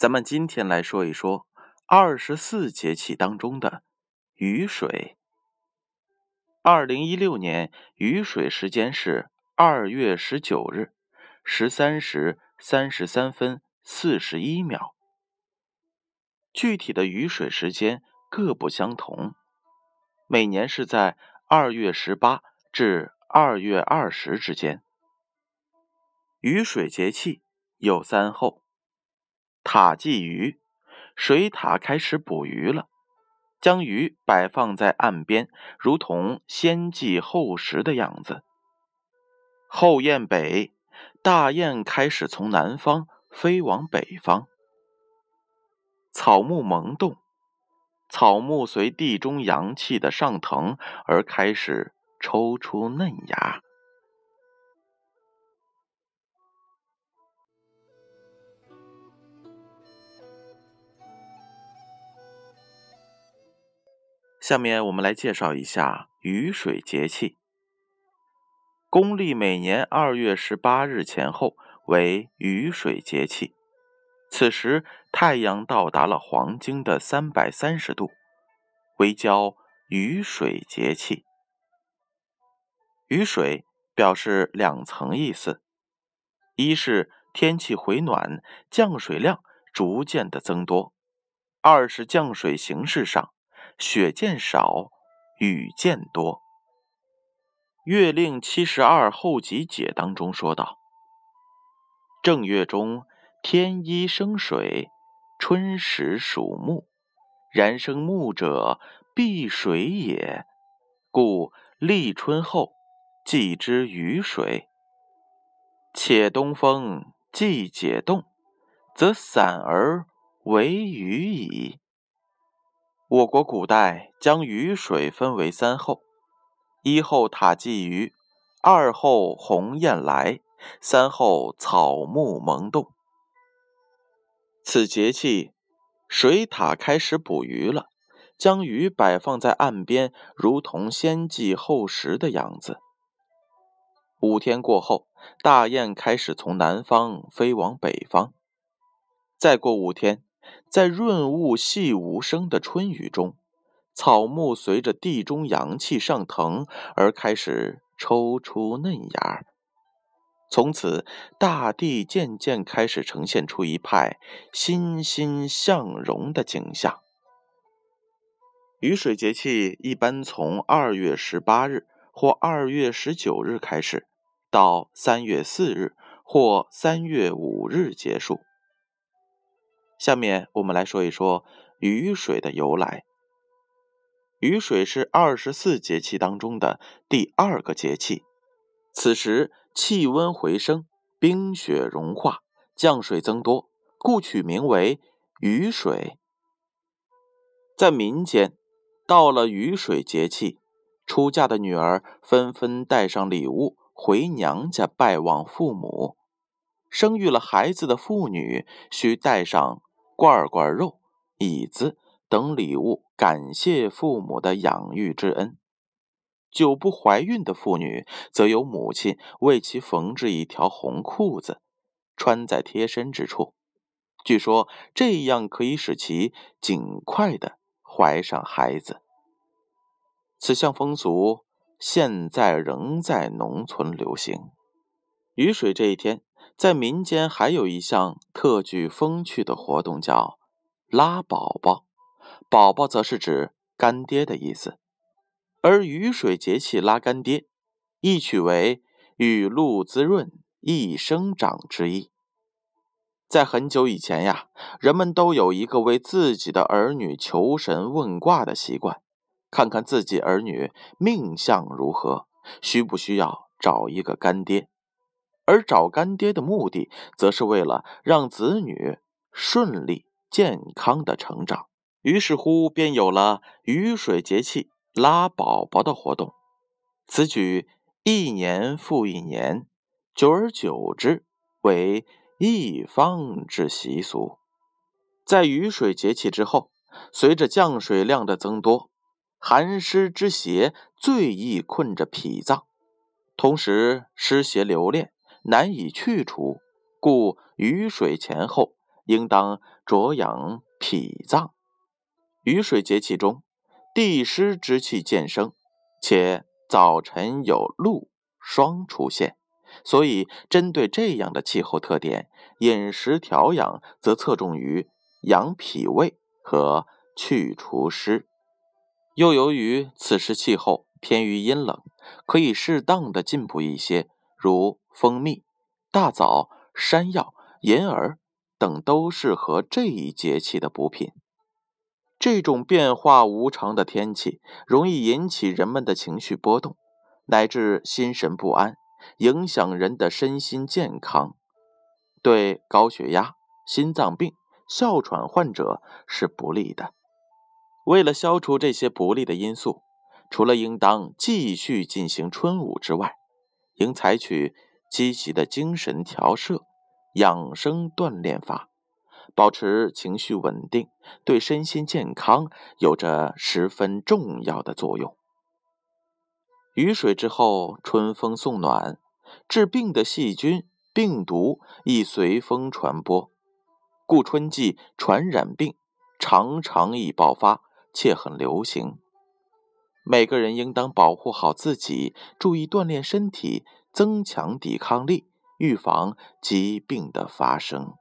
咱们今天来说一说二十四节气当中的雨水。二零一六年雨水时间是二月十九日十三时三十三分四十一秒。具体的雨水时间各不相同，每年是在二月十八至二月二十之间。雨水节气有三候。塔祭鱼，水獭开始捕鱼了，将鱼摆放在岸边，如同先祭后食的样子。后雁北，大雁开始从南方飞往北方。草木萌动，草木随地中阳气的上腾而开始抽出嫩芽。下面我们来介绍一下雨水节气。公历每年二月十八日前后为雨水节气，此时太阳到达了黄经的三百三十度，为叫雨水节气。雨水表示两层意思：一是天气回暖，降水量逐渐的增多；二是降水形式上。雪渐少，雨渐多。《月令七十二候集解》当中说道：“正月中，天一生水，春时属木，然生木者，必水也。故立春后，祭之雨水。且东风既解冻，则散而为雨矣。”我国古代将雨水分为三候：一候塔祭鱼，二候鸿雁来，三候草木萌动。此节气，水獭开始捕鱼了，将鱼摆放在岸边，如同先祭后食的样子。五天过后，大雁开始从南方飞往北方。再过五天。在润物细无声的春雨中，草木随着地中阳气上腾而开始抽出嫩芽。从此，大地渐渐开始呈现出一派欣欣向荣的景象。雨水节气一般从二月十八日或二月十九日开始，到三月四日或三月五日结束。下面我们来说一说雨水的由来。雨水是二十四节气当中的第二个节气，此时气温回升，冰雪融化，降水增多，故取名为雨水。在民间，到了雨水节气，出嫁的女儿纷纷带上礼物回娘家拜望父母；生育了孩子的妇女需带上。罐罐肉、椅子等礼物，感谢父母的养育之恩。久不怀孕的妇女，则由母亲为其缝制一条红裤子，穿在贴身之处。据说这样可以使其尽快的怀上孩子。此项风俗现在仍在农村流行。雨水这一天。在民间还有一项特具风趣的活动，叫拉宝宝。宝宝则是指干爹的意思，而雨水节气拉干爹，意取为雨露滋润、一生长之意。在很久以前呀，人们都有一个为自己的儿女求神问卦的习惯，看看自己儿女命相如何，需不需要找一个干爹。而找干爹的目的，则是为了让子女顺利健康的成长。于是乎，便有了雨水节气拉宝宝的活动。此举一年复一年，久而久之，为一方之习俗。在雨水节气之后，随着降水量的增多，寒湿之邪最易困着脾脏，同时湿邪留恋。难以去除，故雨水前后应当着养脾脏。雨水节气中，地湿之气渐生，且早晨有露霜出现，所以针对这样的气候特点，饮食调养则侧重于养脾胃和去除湿。又由于此时气候偏于阴冷，可以适当的进补一些，如蜂蜜、大枣、山药、银耳等，都适合这一节气的补品。这种变化无常的天气，容易引起人们的情绪波动，乃至心神不安，影响人的身心健康，对高血压、心脏病、哮喘患者是不利的。为了消除这些不利的因素，除了应当继续进行春捂之外，应采取积极的精神调摄、养生锻炼法。保持情绪稳定，对身心健康有着十分重要的作用。雨水之后，春风送暖，治病的细菌、病毒易随风传播，故春季传染病常常易爆发，且很流行。每个人应当保护好自己，注意锻炼身体，增强抵抗力，预防疾病的发生。